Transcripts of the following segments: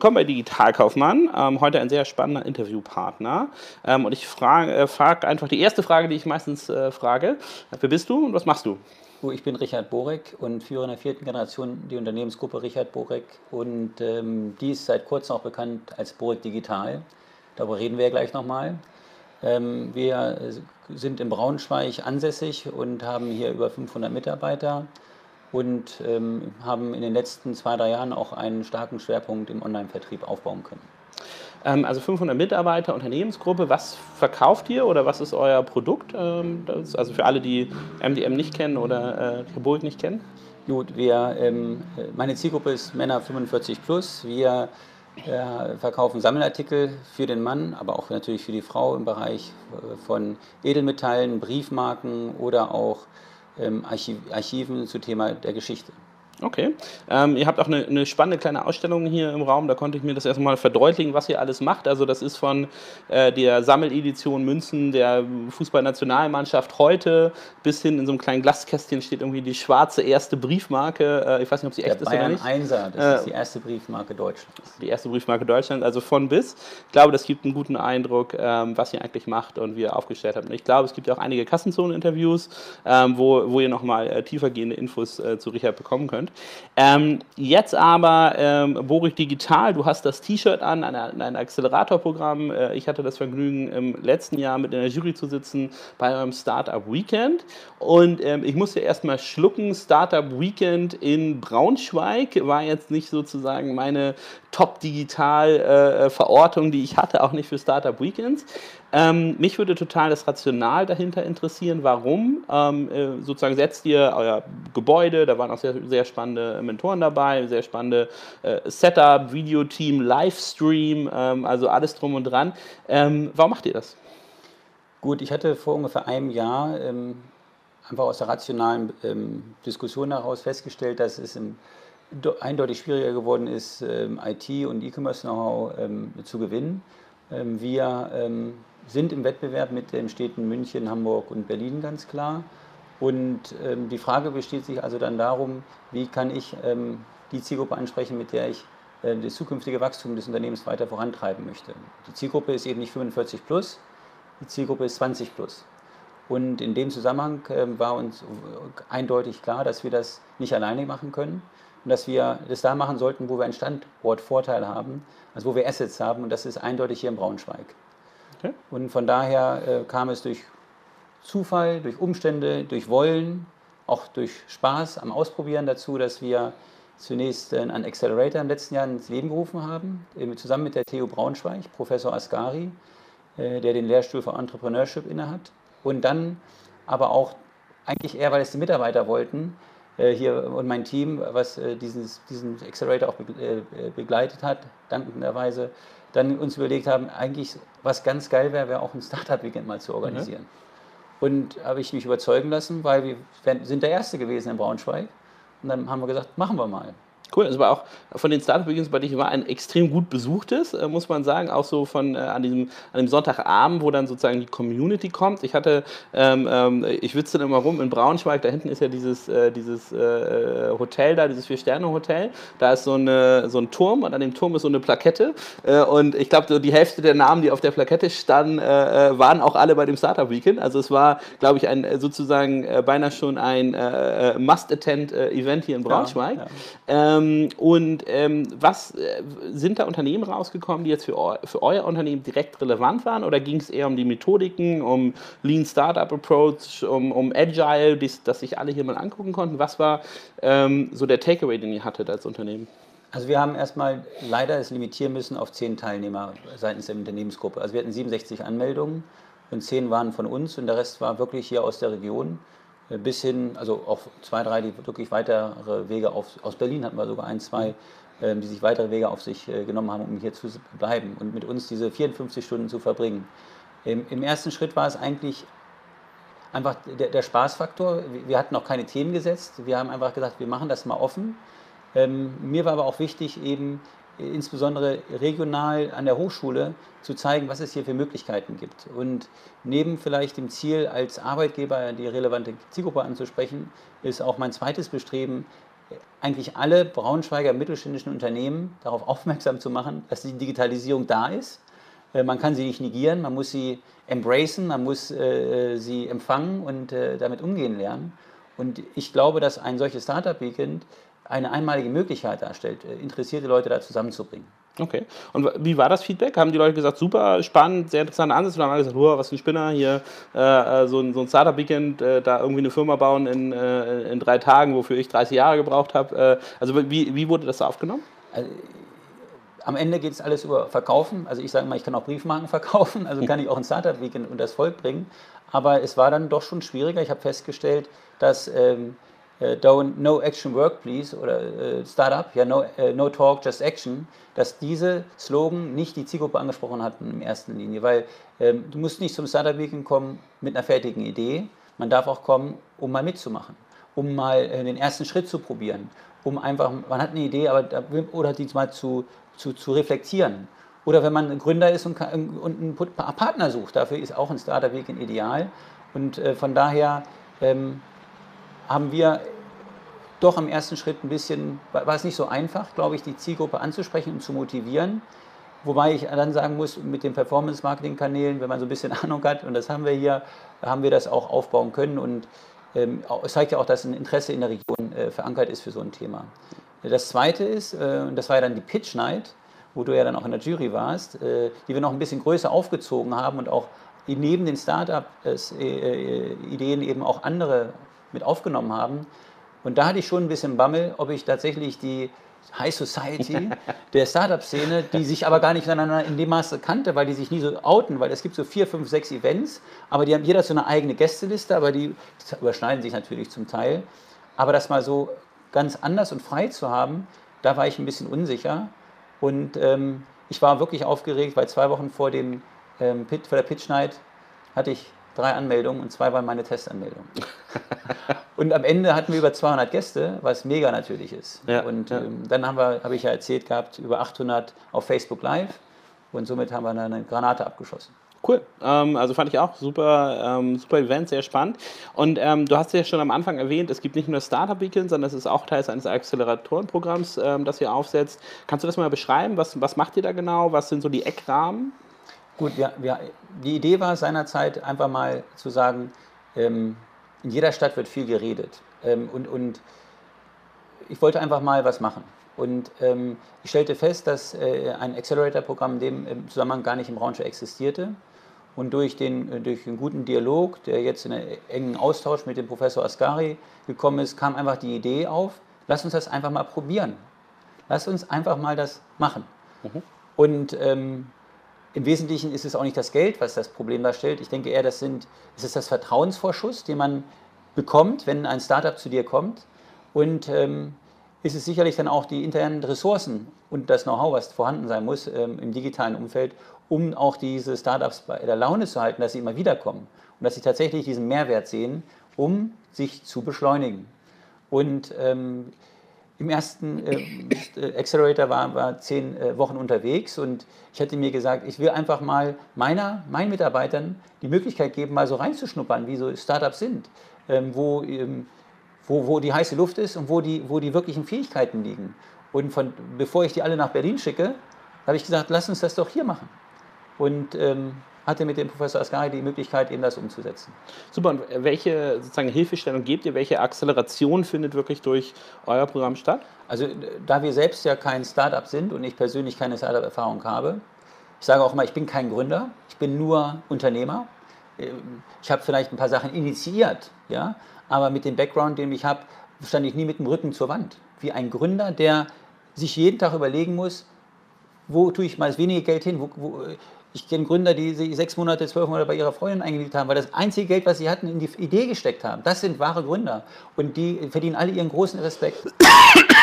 Willkommen bei Digitalkaufmann. Ähm, heute ein sehr spannender Interviewpartner. Ähm, und ich frage äh, frag einfach die erste Frage, die ich meistens äh, frage. Wer bist du und was machst du? Ich bin Richard Borek und führe in der vierten Generation die Unternehmensgruppe Richard Borek. Und ähm, die ist seit kurzem auch bekannt als Borek Digital. Darüber reden wir ja gleich nochmal. Ähm, wir sind in Braunschweig ansässig und haben hier über 500 Mitarbeiter und ähm, haben in den letzten zwei, drei Jahren auch einen starken Schwerpunkt im Online-Vertrieb aufbauen können. Ähm, also 500 Mitarbeiter, Unternehmensgruppe. Was verkauft ihr oder was ist euer Produkt? Ähm, das, also für alle, die MDM nicht kennen oder äh, Burg nicht kennen. Gut, wir, ähm, meine Zielgruppe ist Männer 45 plus. Wir äh, verkaufen Sammelartikel für den Mann, aber auch natürlich für die Frau im Bereich äh, von Edelmetallen, Briefmarken oder auch Archiven zu Thema der Geschichte. Okay. Ähm, ihr habt auch eine, eine, spannende kleine Ausstellung hier im Raum. Da konnte ich mir das erstmal verdeutlichen, was ihr alles macht. Also das ist von äh, der Sammeledition Münzen der Fußballnationalmannschaft heute bis hin in so einem kleinen Glaskästchen steht irgendwie die schwarze erste Briefmarke. Äh, ich weiß nicht, ob sie echt der ist Bayern oder nicht. Einser, das äh, ist die erste Briefmarke Deutschlands. Die erste Briefmarke Deutschlands, also von bis. Ich glaube, das gibt einen guten Eindruck, ähm, was ihr eigentlich macht und wie ihr aufgestellt habt. Und ich glaube, es gibt auch einige Kassenzonen-Interviews, ähm, wo, wo ihr nochmal äh, tiefergehende Infos äh, zu Richard bekommen könnt. Ähm, jetzt aber ähm, Borig Digital, du hast das T-Shirt an, ein, ein Accelerator-Programm. Äh, ich hatte das Vergnügen, im letzten Jahr mit in der Jury zu sitzen bei eurem Startup Weekend. Und ähm, ich musste erstmal schlucken. Startup Weekend in Braunschweig war jetzt nicht sozusagen meine Top-Digital-Verortung, äh, die ich hatte, auch nicht für Startup Weekends. Ähm, mich würde total das Rational dahinter interessieren. Warum? Ähm, äh, sozusagen setzt ihr euer Gebäude, da waren auch sehr, sehr spannende Mentoren dabei, sehr spannende äh, Setup, Videoteam, Livestream, ähm, also alles drum und dran. Ähm, warum macht ihr das? Gut, ich hatte vor ungefähr einem Jahr ähm, einfach aus der rationalen ähm, Diskussion heraus festgestellt, dass es im eindeutig schwieriger geworden ist, IT- und E-Commerce-Know-how zu gewinnen. wir sind im Wettbewerb mit den Städten München, Hamburg und Berlin ganz klar. Und ähm, die Frage besteht sich also dann darum, wie kann ich ähm, die Zielgruppe ansprechen, mit der ich äh, das zukünftige Wachstum des Unternehmens weiter vorantreiben möchte. Die Zielgruppe ist eben nicht 45 plus, die Zielgruppe ist 20 plus. Und in dem Zusammenhang äh, war uns eindeutig klar, dass wir das nicht alleine machen können und dass wir das da machen sollten, wo wir einen Standortvorteil haben, also wo wir Assets haben und das ist eindeutig hier in Braunschweig. Okay. Und von daher äh, kam es durch Zufall, durch Umstände, durch Wollen, auch durch Spaß am Ausprobieren dazu, dass wir zunächst einen Accelerator im letzten Jahr ins Leben gerufen haben, zusammen mit der TU Braunschweig, Professor Ascari, äh, der den Lehrstuhl für Entrepreneurship innehat. Und dann aber auch eigentlich eher, weil es die Mitarbeiter wollten, äh, hier und mein Team, was äh, dieses, diesen Accelerator auch begleitet hat, dankenderweise, dann uns überlegt haben, eigentlich was ganz geil wäre, wäre auch ein Startup-Weekend mal zu organisieren. Mhm. Und habe ich mich überzeugen lassen, weil wir sind der Erste gewesen in Braunschweig. Und dann haben wir gesagt, machen wir mal. Cool, es war auch von den Startup Begins bei dich war ein extrem gut besuchtes, äh, muss man sagen, auch so von äh, an diesem an dem Sonntagabend, wo dann sozusagen die Community kommt. Ich hatte, ähm, ähm, ich witze dann immer rum in Braunschweig, da hinten ist ja dieses äh, dieses äh, Hotel da, dieses vier Sterne Hotel. Da ist so eine so ein Turm und an dem Turm ist so eine Plakette äh, und ich glaube so die Hälfte der Namen, die auf der Plakette standen, äh, waren auch alle bei dem Startup Weekend. Also es war, glaube ich, ein sozusagen beinahe schon ein Must-Attend-Event hier in Braunschweig. Ja, ja. Ähm, und ähm, was äh, sind da Unternehmen rausgekommen, die jetzt für, für euer Unternehmen direkt relevant waren? Oder ging es eher um die Methodiken, um Lean Startup Approach, um, um Agile, dies, dass sich alle hier mal angucken konnten? Was war ähm, so der Takeaway, den ihr hattet als Unternehmen? Also wir haben erstmal leider es limitieren müssen auf zehn Teilnehmer seitens der Unternehmensgruppe. Also wir hatten 67 Anmeldungen und zehn waren von uns und der Rest war wirklich hier aus der Region. Bis hin, also auch zwei, drei, die wirklich weitere Wege auf, aus Berlin hatten wir sogar ein, zwei, ähm, die sich weitere Wege auf sich äh, genommen haben, um hier zu bleiben und mit uns diese 54 Stunden zu verbringen. Im ersten Schritt war es eigentlich einfach der, der Spaßfaktor. Wir hatten noch keine Themen gesetzt. Wir haben einfach gesagt, wir machen das mal offen. Ähm, mir war aber auch wichtig, eben insbesondere regional an der Hochschule zu zeigen, was es hier für Möglichkeiten gibt. Und neben vielleicht dem Ziel, als Arbeitgeber die relevante Zielgruppe anzusprechen, ist auch mein zweites Bestreben, eigentlich alle Braunschweiger mittelständischen Unternehmen darauf aufmerksam zu machen, dass die Digitalisierung da ist. Äh, man kann sie nicht negieren, man muss sie embracen, man muss äh, sie empfangen und äh, damit umgehen lernen. Und ich glaube, dass ein solches Startup-Weekend eine einmalige Möglichkeit darstellt, äh, interessierte Leute da zusammenzubringen. Okay. Und wie war das Feedback? Haben die Leute gesagt, super spannend, sehr interessanter Ansatz? Oder haben alle gesagt, oh, was für ein Spinner hier, äh, so ein, so ein Startup-Weekend, äh, da irgendwie eine Firma bauen in, äh, in drei Tagen, wofür ich 30 Jahre gebraucht habe? Äh, also wie, wie wurde das da aufgenommen? Also, am Ende geht es alles über Verkaufen. Also ich sage mal, ich kann auch Briefmarken verkaufen, also kann ich auch ein Startup-Weekend unter das Volk bringen. Aber es war dann doch schon schwieriger. Ich habe festgestellt, dass ähm, äh, don't, No Action Work Please oder äh, Startup, ja, no, äh, no Talk, Just Action, dass diese Slogan nicht die Zielgruppe angesprochen hatten in erster Linie. Weil ähm, du musst nicht zum Startup Weekend kommen mit einer fertigen Idee, man darf auch kommen, um mal mitzumachen, um mal äh, den ersten Schritt zu probieren, um einfach, man hat eine Idee, aber oder die mal zu, zu, zu reflektieren. Oder wenn man Gründer ist und, und einen Partner sucht, dafür ist auch ein Startup Weekend ideal. Und äh, von daher ähm, haben wir doch am ersten Schritt ein bisschen, war es nicht so einfach, glaube ich, die Zielgruppe anzusprechen und zu motivieren. Wobei ich dann sagen muss, mit den Performance-Marketing-Kanälen, wenn man so ein bisschen Ahnung hat, und das haben wir hier, haben wir das auch aufbauen können. Und ähm, es zeigt ja auch, dass ein Interesse in der Region äh, verankert ist für so ein Thema. Das zweite ist, äh, und das war ja dann die Pitch Night, wo du ja dann auch in der Jury warst, äh, die wir noch ein bisschen größer aufgezogen haben und auch neben den Startup-Ideen äh, eben auch andere mit aufgenommen haben. Und da hatte ich schon ein bisschen Bammel, ob ich tatsächlich die High Society der Startup-Szene, die sich aber gar nicht miteinander in dem Maße kannte, weil die sich nie so outen, weil es gibt so vier, fünf, sechs Events, aber die haben jeder so eine eigene Gästeliste, aber die überschneiden sich natürlich zum Teil. Aber das mal so ganz anders und frei zu haben, da war ich ein bisschen unsicher. Und ähm, ich war wirklich aufgeregt, weil zwei Wochen vor, dem, ähm, Pit, vor der Pitch Night hatte ich drei Anmeldungen und zwei waren meine Testanmeldungen. und am Ende hatten wir über 200 Gäste, was mega natürlich ist. Ja, und ja. Ähm, dann haben wir, habe ich ja erzählt gehabt, über 800 auf Facebook Live und somit haben wir eine Granate abgeschossen. Cool. Ähm, also fand ich auch super, ähm, super Event, sehr spannend. Und ähm, du hast ja schon am Anfang erwähnt, es gibt nicht nur Startup Weekend, sondern es ist auch Teil eines Acceleratorenprogramms, ähm, das ihr aufsetzt. Kannst du das mal beschreiben? Was, was macht ihr da genau? Was sind so die Eckrahmen? Gut, wir, wir, die Idee war seinerzeit einfach mal zu sagen, ähm, in jeder Stadt wird viel geredet. Ähm, und, und ich wollte einfach mal was machen. Und ähm, ich stellte fest, dass äh, ein Accelerator-Programm in dem im Zusammenhang gar nicht im Braunschweig existierte. Und durch den, äh, durch einen guten Dialog, der jetzt in einen engen Austausch mit dem Professor Ascari gekommen ist, kam einfach die Idee auf, lass uns das einfach mal probieren. Lass uns einfach mal das machen. Mhm. Und ähm, im Wesentlichen ist es auch nicht das Geld, was das Problem darstellt. Ich denke eher, das sind, es ist das Vertrauensvorschuss, den man bekommt, wenn ein Startup zu dir kommt. Und ähm, ist es sicherlich dann auch die internen Ressourcen und das Know-how, was vorhanden sein muss ähm, im digitalen Umfeld, um auch diese Startups bei der Laune zu halten, dass sie immer wieder kommen und dass sie tatsächlich diesen Mehrwert sehen, um sich zu beschleunigen. Und ähm, im ersten äh, Accelerator war, war zehn äh, Wochen unterwegs und ich hatte mir gesagt, ich will einfach mal meiner, meinen Mitarbeitern die Möglichkeit geben, mal so reinzuschnuppern, wie so Startups sind, ähm, wo, ähm, wo, wo die heiße Luft ist und wo die, wo die wirklichen Fähigkeiten liegen. Und von, bevor ich die alle nach Berlin schicke, habe ich gesagt, lass uns das doch hier machen. Und ähm, hatte mit dem Professor Asgari die Möglichkeit, eben das umzusetzen. Super, und welche sozusagen Hilfestellung gebt ihr? Welche Akzeleration findet wirklich durch euer Programm statt? Also da wir selbst ja kein Startup sind und ich persönlich keine Startup-Erfahrung habe, ich sage auch immer, ich bin kein Gründer, ich bin nur Unternehmer. Ich habe vielleicht ein paar Sachen initiiert, ja, aber mit dem Background, den ich habe, stand ich nie mit dem Rücken zur Wand. Wie ein Gründer, der sich jeden Tag überlegen muss, wo tue ich mal das wenige Geld hin, wo, wo, ich kenne Gründer, die sich sechs Monate, zwölf Monate bei ihrer Freundin eingelegt haben, weil das einzige Geld, was sie hatten, in die Idee gesteckt haben. Das sind wahre Gründer. Und die verdienen alle ihren großen Respekt.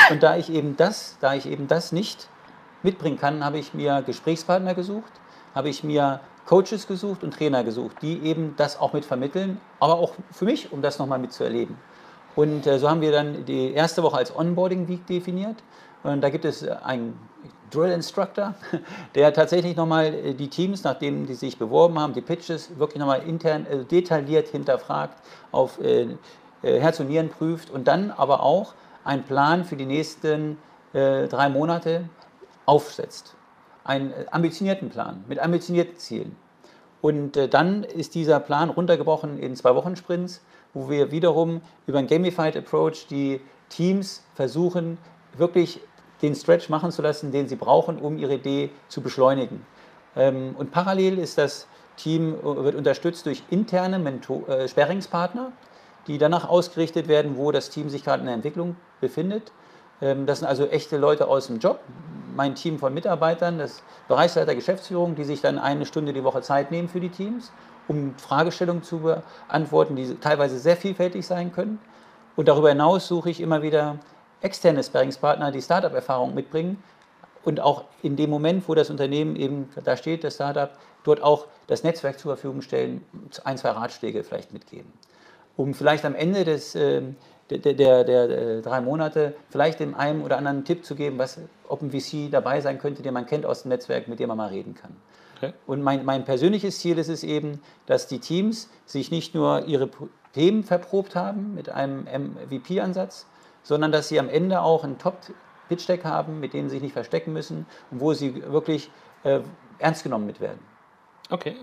Und da ich eben das, da ich eben das nicht mitbringen kann, habe ich mir Gesprächspartner gesucht, habe ich mir Coaches gesucht und Trainer gesucht, die eben das auch mit vermitteln, aber auch für mich, um das nochmal mitzuerleben. Und äh, so haben wir dann die erste Woche als Onboarding Week definiert. Und da gibt es einen Drill Instructor, der tatsächlich nochmal äh, die Teams, nachdem die sich beworben haben, die Pitches wirklich nochmal intern äh, detailliert hinterfragt, auf äh, Herz und Nieren prüft und dann aber auch einen Plan für die nächsten äh, drei Monate aufsetzt. Einen äh, ambitionierten Plan mit ambitionierten Zielen. Und äh, dann ist dieser Plan runtergebrochen in zwei Wochen Sprints, wo wir wiederum über einen Gamified Approach die Teams versuchen, wirklich den Stretch machen zu lassen, den sie brauchen, um ihre Idee zu beschleunigen. Ähm, und parallel ist das Team äh, wird unterstützt durch interne Mentor äh, Sperringspartner, die danach ausgerichtet werden, wo das Team sich gerade in der Entwicklung befindet. Ähm, das sind also echte Leute aus dem Job, mein Team von Mitarbeitern, das Bereichsleiter Geschäftsführung, die sich dann eine Stunde die Woche Zeit nehmen für die Teams, um Fragestellungen zu beantworten, die teilweise sehr vielfältig sein können. Und darüber hinaus suche ich immer wieder externe Sparringspartner, die Startup-Erfahrung mitbringen und auch in dem Moment, wo das Unternehmen eben da steht, das Startup, dort auch das Netzwerk zur Verfügung stellen, ein, zwei Ratschläge vielleicht mitgeben. Um vielleicht am Ende des, äh, der, der, der, der, äh, drei Monate vielleicht dem einen oder anderen Tipp zu geben, was, ob ein VC dabei sein könnte, den man kennt aus dem Netzwerk, mit dem man mal reden kann. Okay. Und mein, mein persönliches Ziel ist es eben, dass die Teams sich nicht nur ihre Themen verprobt haben mit einem MVP-Ansatz, sondern dass sie am Ende auch ein Top-Pitch-Deck haben, mit denen sie sich nicht verstecken müssen und wo sie wirklich äh, ernst genommen mit werden. Okay.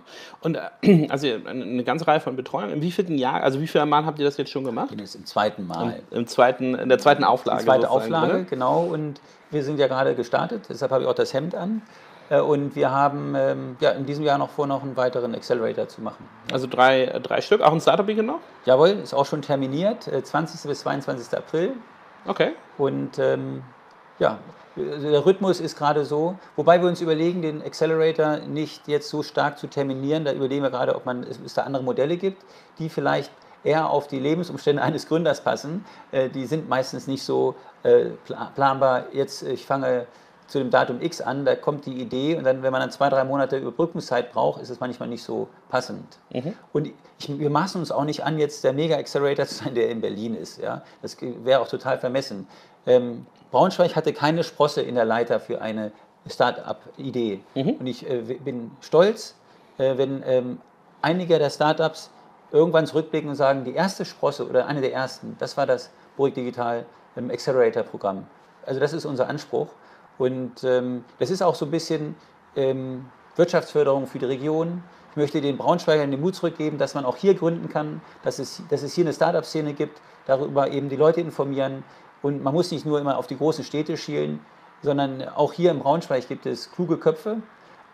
Und äh, also eine ganze Reihe von Betreuungen. In wie vielen Jahren, also wie viele Mal habt ihr das jetzt schon gemacht? Das im zweiten Mal. Im, Im, zweiten, in der zweiten Auflage. Die zweite Auflage, ne? genau. Und wir sind ja gerade gestartet, deshalb habe ich auch das Hemd an. Äh, und wir haben ähm, ja, in diesem Jahr noch vor, noch einen weiteren Accelerator zu machen. Also drei, drei Stück, auch ein Startup noch? Jawohl, ist auch schon terminiert, 20. Äh, bis 22. April. Okay. Und ähm, ja, der Rhythmus ist gerade so, wobei wir uns überlegen, den Accelerator nicht jetzt so stark zu terminieren. Da überlegen wir gerade, ob man, es da andere Modelle gibt, die vielleicht eher auf die Lebensumstände eines Gründers passen. Äh, die sind meistens nicht so äh, planbar. Jetzt, ich fange zu dem Datum X an, da kommt die Idee und dann, wenn man dann zwei, drei Monate Überbrückungszeit braucht, ist es manchmal nicht so passend. Mhm. Und ich, wir maßen uns auch nicht an, jetzt der Mega-Accelerator zu sein, der in Berlin ist. Ja? Das wäre auch total vermessen. Ähm, Braunschweig hatte keine Sprosse in der Leiter für eine Start-up-Idee. Mhm. Und ich äh, bin stolz, äh, wenn ähm, einige der Start-ups irgendwann zurückblicken und sagen, die erste Sprosse oder eine der ersten, das war das Burg Digital ähm, Accelerator-Programm. Also das ist unser Anspruch. Und ähm, das ist auch so ein bisschen ähm, Wirtschaftsförderung für die Region. Ich möchte den Braunschweigern den Mut zurückgeben, dass man auch hier gründen kann, dass es, dass es hier eine Startup-Szene gibt, darüber eben die Leute informieren. Und man muss nicht nur immer auf die großen Städte schielen, sondern auch hier im Braunschweig gibt es kluge Köpfe.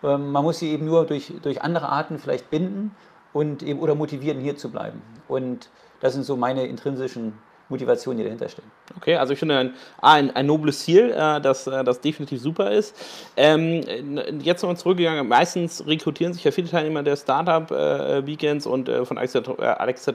Ähm, man muss sie eben nur durch, durch andere Arten vielleicht binden und eben, oder motivieren, hier zu bleiben. Und das sind so meine intrinsischen Motivation, die dahinter stehen. Okay, also ich finde ein, ein, ein nobles Ziel, äh, das, äh, das definitiv super ist. Ähm, jetzt nochmal zurückgegangen, meistens rekrutieren sich ja viele Teilnehmer der Startup-Weekends äh, und äh, von Alexa, Alexa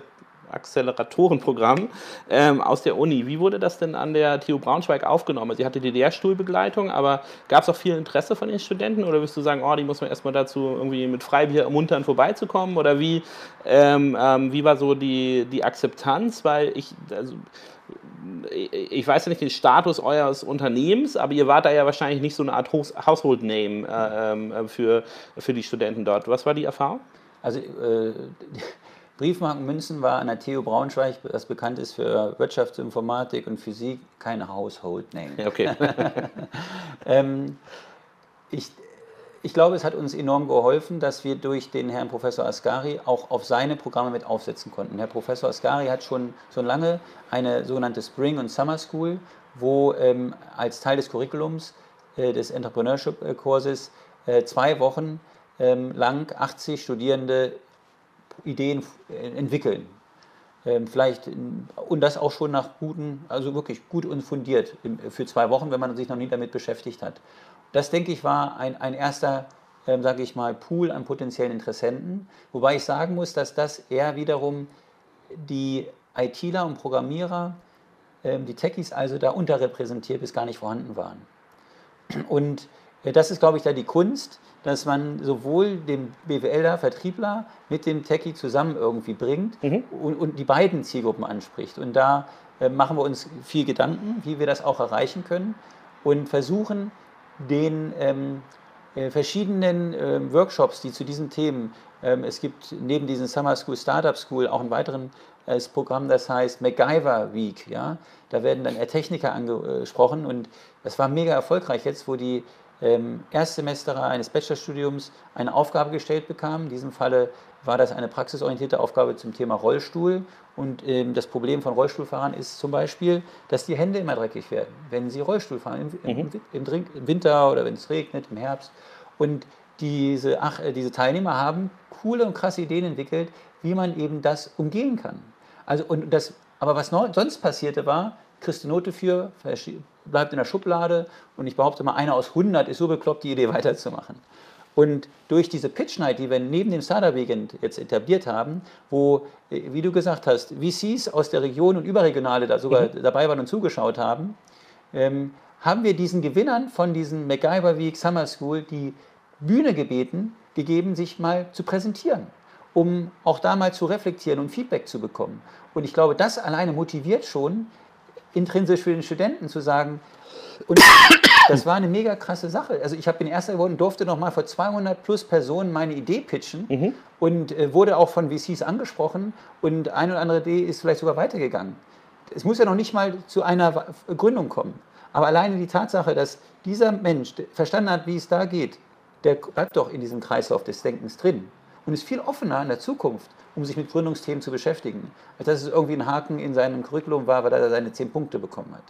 Acceleratorenprogramm ähm, aus der Uni. Wie wurde das denn an der TU Braunschweig aufgenommen? Sie hatte die Lehrstuhlbegleitung, aber gab es auch viel Interesse von den Studenten oder wirst du sagen, oh, die muss man erstmal dazu irgendwie mit Freibier ermuntern, vorbeizukommen? Oder wie, ähm, ähm, wie war so die, die Akzeptanz? Weil ich, also, ich weiß ja nicht den Status eures Unternehmens, aber ihr wart da ja wahrscheinlich nicht so eine Art Household Name äh, ähm, für, für die Studenten dort. Was war die Erfahrung? Also äh, Briefmarkenmünzen war an der TU Braunschweig, das bekannt ist für Wirtschaftsinformatik und Physik, kein Household Name. Okay. ähm, ich, ich glaube, es hat uns enorm geholfen, dass wir durch den Herrn Professor Ascari auch auf seine Programme mit aufsetzen konnten. Herr Professor Ascari hat schon so lange eine sogenannte Spring- und Summer School, wo ähm, als Teil des Curriculums äh, des Entrepreneurship-Kurses äh, zwei Wochen ähm, lang 80 Studierende Ideen entwickeln. Ähm, vielleicht, und das auch schon nach guten, also wirklich gut und fundiert für zwei Wochen, wenn man sich noch nie damit beschäftigt hat. Das, denke ich, war ein, ein erster, ähm, sage ich mal, Pool an potenziellen Interessenten. Wobei ich sagen muss, dass das eher wiederum die ITler und Programmierer, ähm, die Techies also da unterrepräsentiert bis gar nicht vorhanden waren. Und äh, das ist, glaube ich, da die Kunst, dass man sowohl den BWLer, Vertriebler mit dem Techie zusammen irgendwie bringt mhm. und, und, die beiden Zielgruppen anspricht. Und da äh, machen wir uns viel Gedanken, wie wir das auch erreichen können und versuchen, den, ähm, äh, verschiedenen äh, Workshops, die zu diesen Themen, ähm, es gibt neben diesen Summer School, Startup School auch ein weiteres äh, Programm, das heißt MacGyver Week. Ja? Da werden dann Techniker angesprochen und das war mega erfolgreich jetzt, wo die ähm, Erstsemesterer eines Bachelorstudiums eine Aufgabe gestellt bekamen. In diesem Falle war das eine praxisorientierte Aufgabe zum Thema Rollstuhl. Und ähm, das Problem von Rollstuhlfahrern ist zum Beispiel, dass die Hände immer dreckig werden, wenn sie Rollstuhl fahren, im, mhm. im, im, im Winter oder wenn es regnet, im Herbst. Und diese, ach, äh, diese Teilnehmer haben coole und krasse Ideen entwickelt, wie man eben das umgehen kann. Also, und das, aber was noch, sonst passierte war, kriegst du Note für, bleibt in der Schublade und ich behaupte mal, einer aus 100 ist so bekloppt, die Idee weiterzumachen. Und durch diese Pitch Night, die wir neben dem Startup Weekend jetzt etabliert haben, wo, äh, wie du gesagt hast, VCs aus der Region und Überregionale da sogar mhm. dabei waren und zugeschaut haben, ähm, haben wir diesen Gewinnern von diesem MacGyver Week Summer School die Bühne gebeten, gegeben, sich mal zu präsentieren, um auch da mal zu reflektieren und Feedback zu bekommen. Und ich glaube, das alleine motiviert schon intrinsisch für den Studenten zu sagen, und das war eine mega krasse Sache. Also ich bin Erster geworden, durfte noch mal vor 200 plus Personen meine Idee pitchen mhm. und äh, wurde auch von VCs angesprochen und eine oder andere Idee ist vielleicht sogar weitergegangen. Es muss ja noch nicht mal zu einer Gründung kommen. Aber alleine die Tatsache, dass dieser Mensch verstanden hat, wie es da geht, der bleibt doch in diesem Kreislauf des Denkens drin und ist viel offener in der Zukunft, um sich mit Gründungsthemen zu beschäftigen, als dass es irgendwie ein Haken in seinem Curriculum war, weil er seine zehn Punkte bekommen hat.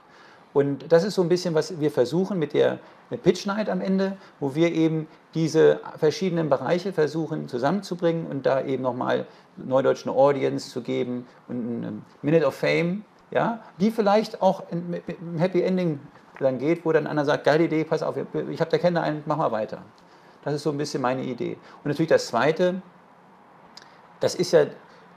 Und das ist so ein bisschen, was wir versuchen mit der Pitch Night am Ende, wo wir eben diese verschiedenen Bereiche versuchen zusammenzubringen und da eben nochmal Neudeutsch eine Audience zu geben und eine Minute of Fame, ja, die vielleicht auch einem Happy Ending dann geht, wo dann einer sagt, geile Idee, pass auf, ich habe da Kenner einen, mach mal weiter. Das ist so ein bisschen meine Idee. Und natürlich das Zweite, das ist ja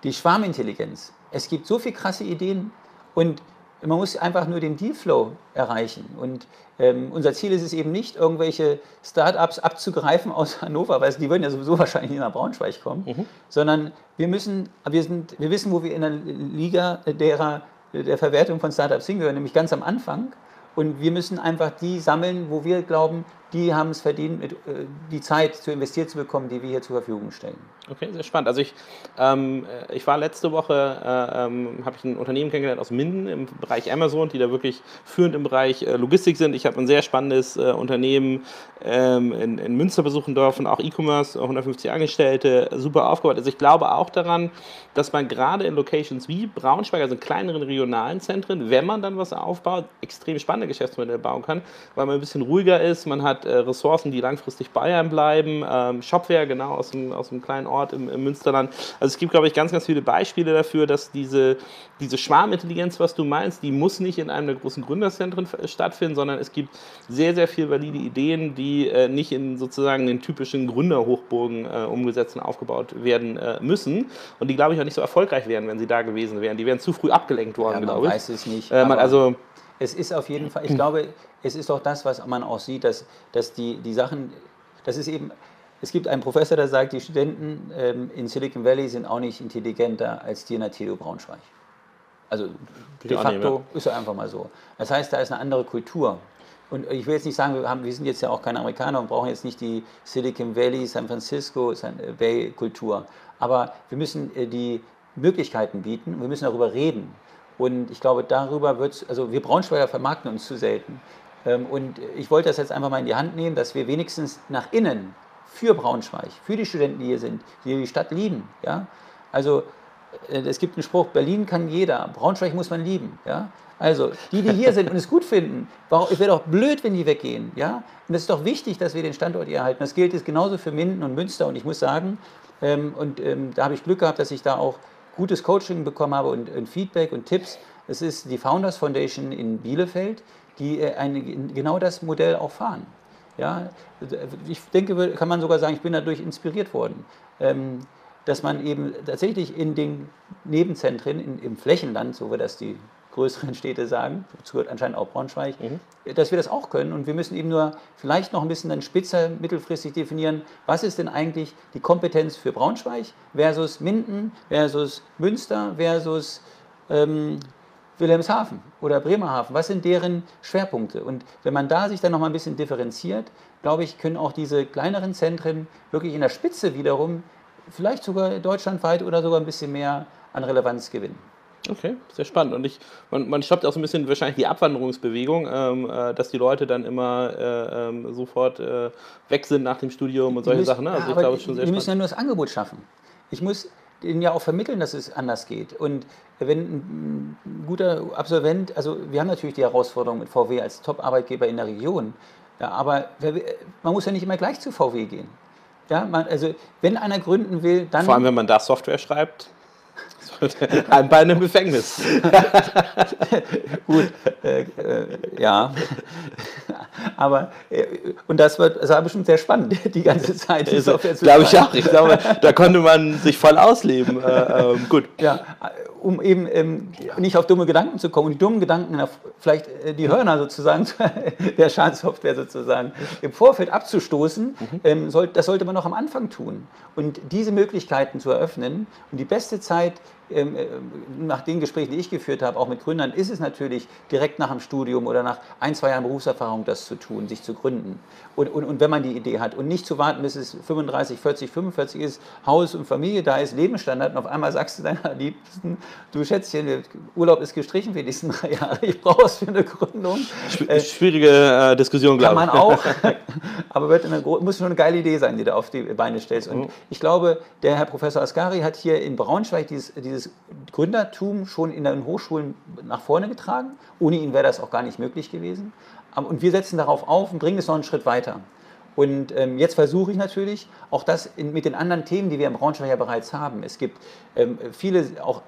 die Schwarmintelligenz. Es gibt so viele krasse Ideen und man muss einfach nur den Dealflow erreichen. Und ähm, unser Ziel ist es eben nicht, irgendwelche Startups abzugreifen aus Hannover, weil die würden ja sowieso wahrscheinlich nicht nach Braunschweig kommen, mhm. sondern wir müssen, wir, sind, wir wissen, wo wir in der Liga derer, der Verwertung von Startups hingehören, nämlich ganz am Anfang. Und wir müssen einfach die sammeln, wo wir glauben, die haben es verdient, mit, äh, die Zeit zu investiert zu bekommen, die wir hier zur Verfügung stellen. Okay, sehr spannend. Also ich, ähm, ich war letzte Woche, äh, ähm, habe ich ein Unternehmen kennengelernt aus Minden im Bereich Amazon, die da wirklich führend im Bereich äh, Logistik sind. Ich habe ein sehr spannendes äh, Unternehmen ähm, in, in, Münster besuchen dürfen, auch E-Commerce, 150 Angestellte, super aufgebaut. Also ich glaube auch daran, dass man gerade in Locations wie Braunschweig, also in kleineren regionalen Zentren, wenn man dann was aufbaut, extrem spannende Geschäftsmodelle bauen kann, weil man ein bisschen ruhiger ist, man hat äh, Ressourcen, die langfristig einem bleiben. Ähm, Shopware, genau, aus dem, aus dem kleinen Ort im, im Münsterland. Also es gibt, glaube ich, ganz, ganz viele Beispiele dafür, dass diese, diese Schwarmintelligenz, was du meinst, die muss nicht in einem der großen Gründerzentren stattfinden, sondern es gibt sehr, sehr viele valide Ideen, die äh, nicht in sozusagen den typischen Gründerhochburgen äh, umgesetzt und aufgebaut werden äh, müssen und die, glaube ich, auch nicht so erfolgreich wären, wenn sie da gewesen wären. Die wären zu früh abgelenkt worden, ja, glaube ich. weiß es nicht. Äh, also es ist auf jeden Fall, ich glaube, es ist auch das, was man auch sieht, dass, dass die, die Sachen, das ist eben, es gibt einen Professor, der sagt, die Studenten ähm, in Silicon Valley sind auch nicht intelligenter als die in der TU Braunschweig. Also de facto ist er einfach mal so. Das heißt, da ist eine andere Kultur. Und ich will jetzt nicht sagen, wir, haben, wir sind jetzt ja auch keine Amerikaner und brauchen jetzt nicht die Silicon Valley, San Francisco, San äh, Bay Kultur. Aber wir müssen äh, die Möglichkeiten bieten und wir müssen darüber reden. Und ich glaube, darüber wird es, also wir Braunschweiger vermarkten uns zu selten. Ähm, und ich wollte das jetzt einfach mal in die Hand nehmen, dass wir wenigstens nach innen für Braunschweig, für die Studenten, die hier sind, die die Stadt lieben. Ja? Also äh, es gibt einen Spruch, Berlin kann jeder, Braunschweig muss man lieben. Ja? Also die, die hier sind und es gut finden, es wäre doch blöd, wenn die weggehen. Ja? Und es ist doch wichtig, dass wir den Standort hier erhalten. Das gilt jetzt genauso für Minden und Münster. Und ich muss sagen, ähm, und ähm, da habe ich Glück gehabt, dass ich da auch gutes Coaching bekommen habe und, und Feedback und Tipps. Es ist die Founders Foundation in Bielefeld, die äh, eine, genau das Modell auch fahren. Ja, ich denke, kann man sogar sagen, ich bin dadurch inspiriert worden, ähm, dass man eben tatsächlich in den Nebenzentren, in, im Flächenland, so wie das die größeren Städte sagen, dazu gehört anscheinend auch Braunschweig, mhm. dass wir das auch können. Und wir müssen eben nur vielleicht noch ein bisschen dann spitzer mittelfristig definieren, was ist denn eigentlich die Kompetenz für Braunschweig versus Minden versus Münster versus ähm, Wilhelmshaven oder Bremerhaven? Was sind deren Schwerpunkte? Und wenn man da sich dann noch mal ein bisschen differenziert, glaube ich, können auch diese kleineren Zentren wirklich in der Spitze wiederum vielleicht sogar deutschlandweit oder sogar ein bisschen mehr an Relevanz gewinnen. Okay, sehr spannend. Und ich, man, man stoppt auch so ein bisschen wahrscheinlich die Abwanderungsbewegung, ähm, äh, dass die Leute dann immer äh, ähm, sofort äh, weg sind nach dem Studium und solche müssen, Sachen. Ne? Also ja, ich glaube, es schon sehr Wir müssen ja nur das Angebot schaffen. Ich muss denen ja auch vermitteln, dass es anders geht. Und wenn ein guter Absolvent, also wir haben natürlich die Herausforderung mit VW als Top-Arbeitgeber in der Region, ja, aber man muss ja nicht immer gleich zu VW gehen. Ja, man, also wenn einer gründen will, dann. Vor allem, wenn man da Software schreibt. Ein Bein im Gefängnis. Gut, äh, äh, ja. Aber, äh, und das, wird, das war bestimmt sehr spannend, die ganze Zeit. Die Glaube ich auch. Ich glaube, da konnte man sich voll ausleben. Äh, ähm, gut. Ja, um eben ähm, nicht auf dumme Gedanken zu kommen und die dummen Gedanken, vielleicht äh, die Hörner sozusagen, der Schadsoftware sozusagen, im Vorfeld abzustoßen, mhm. ähm, soll, das sollte man noch am Anfang tun. Und diese Möglichkeiten zu eröffnen und die beste Zeit, ähm, äh, nach den Gesprächen, die ich geführt habe, auch mit Gründern, ist es natürlich direkt nach dem Studium oder nach ein, zwei Jahren Berufserfahrung das zu tun, sich zu gründen. Und, und, und wenn man die Idee hat und nicht zu warten, bis es 35, 40, 45 ist, Haus und Familie, da ist Lebensstandard und auf einmal sagst du deiner Liebsten, du Schätzchen, Urlaub ist gestrichen für die nächsten drei Jahre, ich brauche es für eine Gründung. Äh, schwierige äh, Diskussion, glaube ich. Kann man auch, aber wird eine, muss schon eine geile Idee sein, die du auf die Beine stellst. Und mhm. ich glaube, der Herr Professor Ascari hat hier in Braunschweig dieses, dieses Gründertum schon in den Hochschulen nach vorne getragen. Ohne ihn wäre das auch gar nicht möglich gewesen. Und wir setzen darauf auf und bringen es noch einen Schritt weiter. Und ähm, jetzt versuche ich natürlich auch das in, mit den anderen Themen, die wir im Braunschweig ja bereits haben. Es gibt ähm, viele auch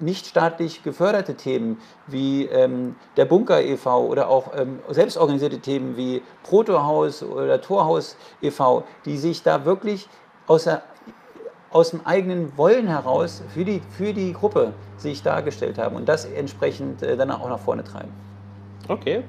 nicht staatlich geförderte Themen wie ähm, der Bunker e.V. oder auch ähm, selbstorganisierte Themen wie Protohaus oder Torhaus e.V., die sich da wirklich aus, der, aus dem eigenen Wollen heraus für die, für die Gruppe sich dargestellt haben und das entsprechend äh, dann auch nach vorne treiben. Okay.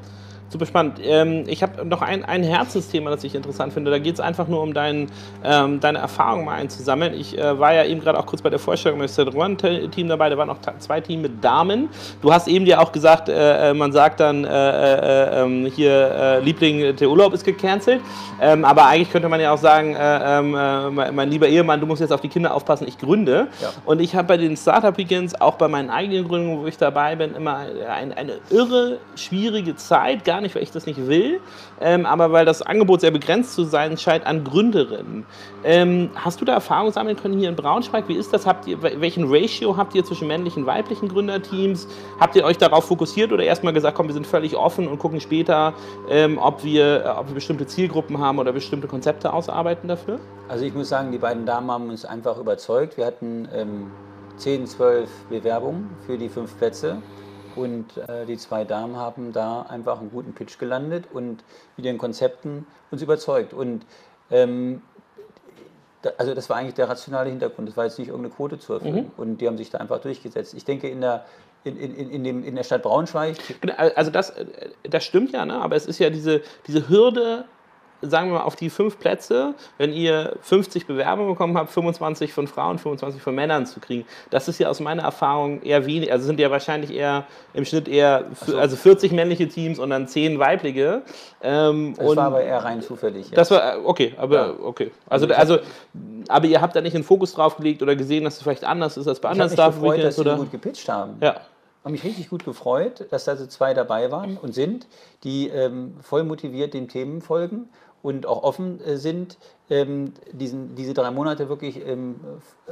Super spannend. Ähm, ich habe noch ein, ein Herzensthema, das ich interessant finde. Da geht es einfach nur um dein, ähm, deine Erfahrungen mal einzusammeln. Ich äh, war ja eben gerade auch kurz bei der Vorstellung mit dem One-Team dabei. Da waren auch zwei Teams mit Damen. Du hast eben dir auch gesagt, äh, äh man sagt dann äh, äh ähm, hier, äh, Liebling, der Urlaub ist gecancelt. Ähm, aber eigentlich könnte man ja auch sagen, ähm, mein lieber Ehemann, du musst jetzt auf die Kinder aufpassen, ich gründe. Ja. Und ich habe bei den Startup-Weekends, auch bei meinen eigenen Gründungen, wo ich dabei bin, immer ein, eine irre schwierige Zeit gar nicht, weil ich das nicht will, ähm, aber weil das Angebot sehr begrenzt zu sein scheint an Gründerinnen. Ähm, hast du da Erfahrung sammeln können hier in Braunschweig? Wie ist das? Habt ihr, welchen Ratio habt ihr zwischen männlichen und weiblichen Gründerteams? Habt ihr euch darauf fokussiert oder erstmal gesagt, komm, wir sind völlig offen und gucken später, ähm, ob, wir, ob wir bestimmte Zielgruppen haben oder bestimmte Konzepte ausarbeiten dafür? Also ich muss sagen, die beiden Damen haben uns einfach überzeugt. Wir hatten ähm, 10, 12 Bewerbungen für die fünf Plätze. Und äh, die zwei Damen haben da einfach einen guten Pitch gelandet und mit ihren Konzepten uns überzeugt. Und ähm, da, also das war eigentlich der rationale Hintergrund. Das war jetzt nicht irgendeine Quote zu erfüllen. Mhm. Und die haben sich da einfach durchgesetzt. Ich denke, in der, in, in, in, dem, in der Stadt Braunschweig. Genau, also das, äh, das stimmt ja, ne? aber es ist ja diese, diese Hürde sagen wir mal, auf die fünf Plätze, wenn ihr 50 Bewerbungen bekommen habt, 25 von Frauen, 25 von Männern zu kriegen. Das ist ja aus meiner Erfahrung eher wenig, also sind ja wahrscheinlich eher im Schnitt eher so. also 40 männliche Teams und dann 10 weibliche. Ähm, das war aber eher rein zufällig. Jetzt. Das war, äh, okay, aber ja. okay. Also, also, aber ihr habt da nicht einen Fokus drauf gelegt oder gesehen, dass es vielleicht anders ist als bei anderen Startup Weekends? dass oder? sie gut gepitcht haben. Ja habe mich richtig gut gefreut, dass da so zwei dabei waren und sind, die ähm, voll motiviert den Themen folgen und auch offen äh, sind, ähm, diesen, diese drei Monate wirklich ähm,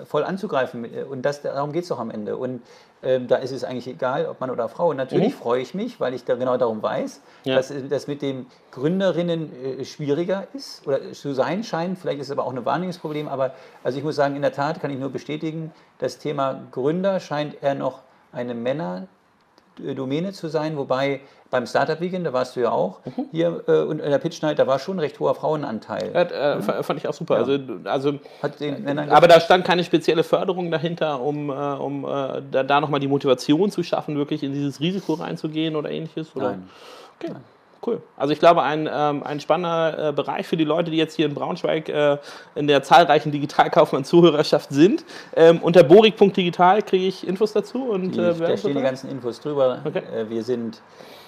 voll anzugreifen. Und das, darum geht es doch am Ende. Und ähm, da ist es eigentlich egal, ob Mann oder Frau. Und natürlich mhm. freue ich mich, weil ich da genau darum weiß, ja. dass das mit den Gründerinnen äh, schwieriger ist oder zu sein scheint. Vielleicht ist es aber auch ein Wahrnehmungsproblem. Aber also ich muss sagen, in der Tat kann ich nur bestätigen, das Thema Gründer scheint eher noch eine Männer- Domäne zu sein, wobei beim Startup Weekend, da warst du ja auch, mhm. hier äh, und in der Pitch Night, da war schon ein recht hoher Frauenanteil. Ja, äh, fand ich auch super. Ja. Also, also, aber da stand keine spezielle Förderung dahinter, um, äh, um äh, da, da nochmal die Motivation zu schaffen, wirklich in dieses Risiko reinzugehen oder ähnliches? Oder? Nein. Okay. Nein. Cool. Also ich glaube, ein, ähm, ein spannender äh, Bereich für die Leute, die jetzt hier in Braunschweig äh, in der zahlreichen Digitalkaufmann-Zuhörerschaft sind. Ähm, unter borik.digital kriege ich Infos dazu. Und, die, äh, da stehen die ganzen Infos drüber. Okay. Äh, wir sind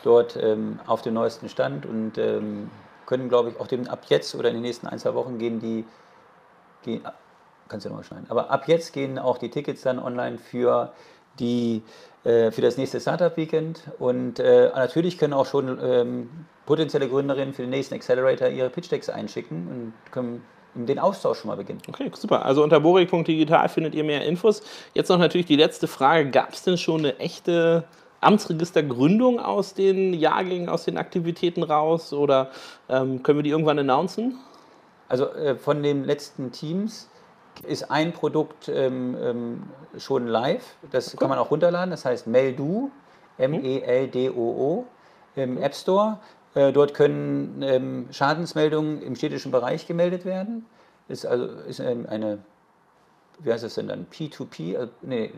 dort ähm, auf dem neuesten Stand und ähm, können, glaube ich, auch dem, ab jetzt oder in den nächsten ein, zwei Wochen gehen die, gehen, kannst du ja nochmal schneiden, aber ab jetzt gehen auch die Tickets dann online für die äh, für das nächste Startup Weekend. Und äh, natürlich können auch schon ähm, potenzielle Gründerinnen für den nächsten Accelerator ihre Pitch Decks einschicken und können den Austausch schon mal beginnen. Okay, super. Also unter borik.digital findet ihr mehr Infos. Jetzt noch natürlich die letzte Frage. Gab es denn schon eine echte Amtsregistergründung aus den Jahrgängen, aus den Aktivitäten raus? Oder ähm, können wir die irgendwann announcen? Also äh, von den letzten Teams ist ein Produkt ähm, ähm, schon live. Das okay. kann man auch runterladen. Das heißt Meldu, M-E-L-D-O-O, im App Store. Äh, dort können ähm, Schadensmeldungen im städtischen Bereich gemeldet werden. Ist also ist eine, wie heißt das denn dann? P2P? Also, nee,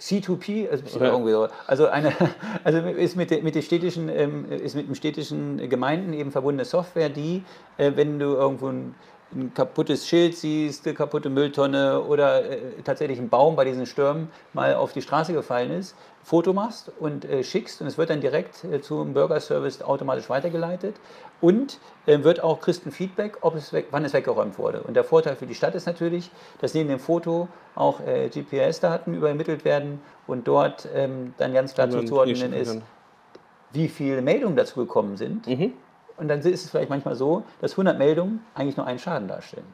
C2P, also, irgendwie so. also, eine, also ist mit, mit, den städtischen, ähm, ist mit den städtischen Gemeinden eben verbundene Software, die, äh, wenn du irgendwo ein ein kaputtes Schild siehst, eine kaputte Mülltonne oder äh, tatsächlich ein Baum bei diesen Stürmen mal auf die Straße gefallen ist, Foto machst und äh, schickst und es wird dann direkt äh, zum Bürgerservice automatisch weitergeleitet und äh, wird auch kriegst ein Feedback, ob es weg, wann es weggeräumt wurde. Und der Vorteil für die Stadt ist natürlich, dass neben dem Foto auch äh, GPS-Daten übermittelt werden und dort ähm, dann ganz klar zuzuordnen ist, wie viele Meldungen dazu gekommen sind. Mhm und dann ist es vielleicht manchmal so, dass 100 Meldungen eigentlich nur einen Schaden darstellen.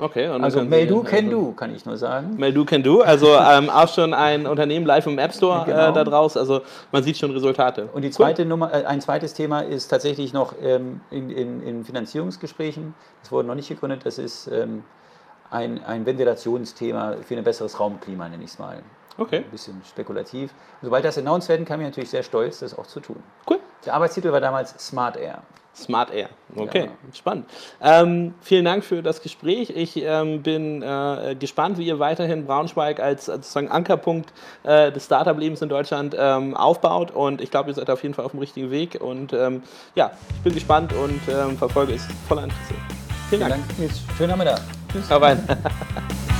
Okay, also Meldu can do, kann ich nur sagen. Meldu can do, also ähm, auch schon ein Unternehmen live im App Store äh, genau. äh, da draus, also man sieht schon Resultate. Und die zweite cool. Nummer, äh, ein zweites Thema ist tatsächlich noch ähm, in, in, in, Finanzierungsgesprächen, das wurde noch nicht gegründet, das ist ähm, ein, ein Ventilationsthema für ein besseres Raumklima, nenne ich es mal. Okay. Ein bisschen spekulativ. Sobald das announced werden kann, bin ich natürlich sehr stolz, das auch zu tun. Cool. Der Arbeitstitel war damals Smart Air. Smart Air. Okay, ja. spannend. Ähm, vielen Dank für das Gespräch. Ich ähm, bin äh, gespannt, wie ihr weiterhin Braunschweig als, als sozusagen Ankerpunkt äh, des Startup-Lebens in Deutschland ähm, aufbaut. Und ich glaube, ihr seid auf jeden Fall auf dem richtigen Weg. Und ähm, ja, ich bin gespannt und ähm, verfolge es voller Interesse. Vielen Dank. Vielen Dank. Schönen Nachmittag. Tschüss. Rein.